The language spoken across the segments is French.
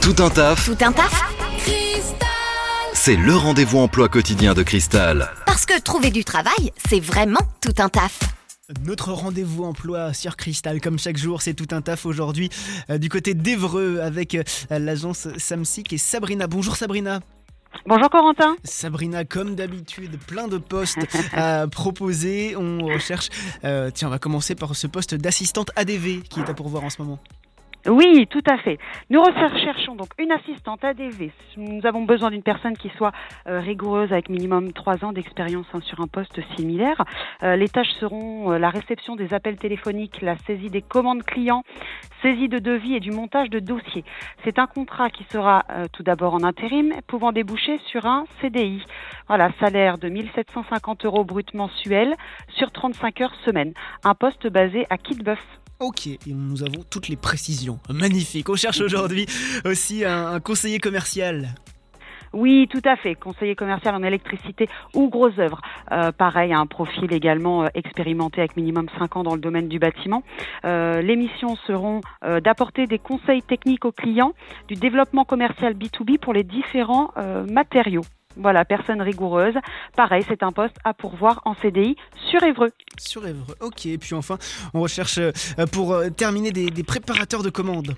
Tout un taf, Tout un taf c'est le rendez-vous emploi quotidien de Cristal. Parce que trouver du travail, c'est vraiment tout un taf. Notre rendez-vous emploi sur Cristal, comme chaque jour, c'est tout un taf aujourd'hui euh, du côté d'Evreux avec euh, l'agence Samsic et Sabrina. Bonjour Sabrina. Bonjour Corentin. Sabrina, comme d'habitude, plein de postes à proposer. On recherche. euh, tiens, on va commencer par ce poste d'assistante ADV qui est à pourvoir en ce moment. Oui, tout à fait. Nous recherchons donc une assistante ADV. Nous avons besoin d'une personne qui soit euh, rigoureuse avec minimum trois ans d'expérience hein, sur un poste similaire. Euh, les tâches seront euh, la réception des appels téléphoniques, la saisie des commandes clients, saisie de devis et du montage de dossiers. C'est un contrat qui sera tout d'abord en intérim, pouvant déboucher sur un CDI. Voilà, salaire de 1750 euros brut mensuel sur 35 heures semaine. Un poste basé à Quitbeuf. Ok, et nous avons toutes les précisions. Magnifique. On cherche aujourd'hui aussi un, conseiller commercial. Oui, tout à fait. Conseiller commercial en électricité ou gros œuvres. Euh, pareil, un profil également euh, expérimenté avec minimum 5 ans dans le domaine du bâtiment. Euh, les missions seront d'apporter des conseils techniques aux clients, du développement commercial B2B pour les différents matériaux. Voilà, personne rigoureuse. Pareil, c'est un poste à pourvoir en CDI sur Évreux. Sur Évreux. Ok, et puis enfin, on recherche euh, pour euh, terminer des, des préparateurs de commandes.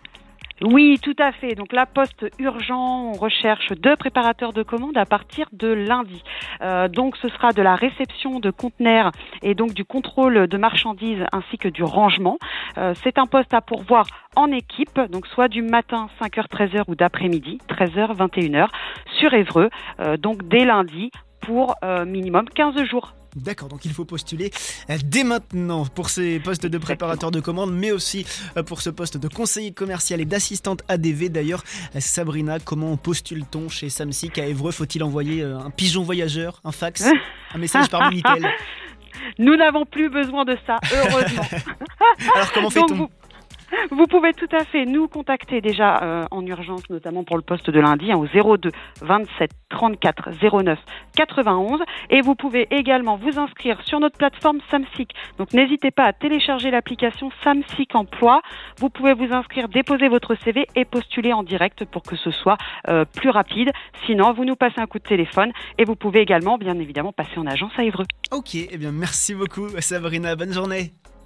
Oui, tout à fait. Donc là, poste urgent, on recherche deux préparateurs de commandes à partir de lundi. Euh, donc ce sera de la réception de conteneurs et donc du contrôle de marchandises ainsi que du rangement. Euh, c'est un poste à pourvoir en équipe, donc soit du matin 5h 13h ou d'après-midi 13h 21h sur Évreux. Euh, donc dès lundi pour minimum 15 jours. D'accord, donc il faut postuler euh, dès maintenant pour ces postes de préparateur de commandes, mais aussi euh, pour ce poste de conseiller commercial et d'assistante ADV. D'ailleurs, euh, Sabrina, comment postule-t-on chez Samsic à Évreux? Faut-il envoyer un pigeon voyageur, un fax, un message par Minitel? Nous n'avons plus besoin de ça, heureusement. Alors comment fait-on? Vous pouvez tout à fait nous contacter déjà euh, en urgence, notamment pour le poste de lundi, hein, au 02 27 34 09 91. Et vous pouvez également vous inscrire sur notre plateforme Samsic. Donc n'hésitez pas à télécharger l'application Samsic Emploi. Vous pouvez vous inscrire, déposer votre CV et postuler en direct pour que ce soit euh, plus rapide. Sinon, vous nous passez un coup de téléphone et vous pouvez également, bien évidemment, passer en agence à Évreux. Ok, eh bien merci beaucoup Sabrina, bonne journée.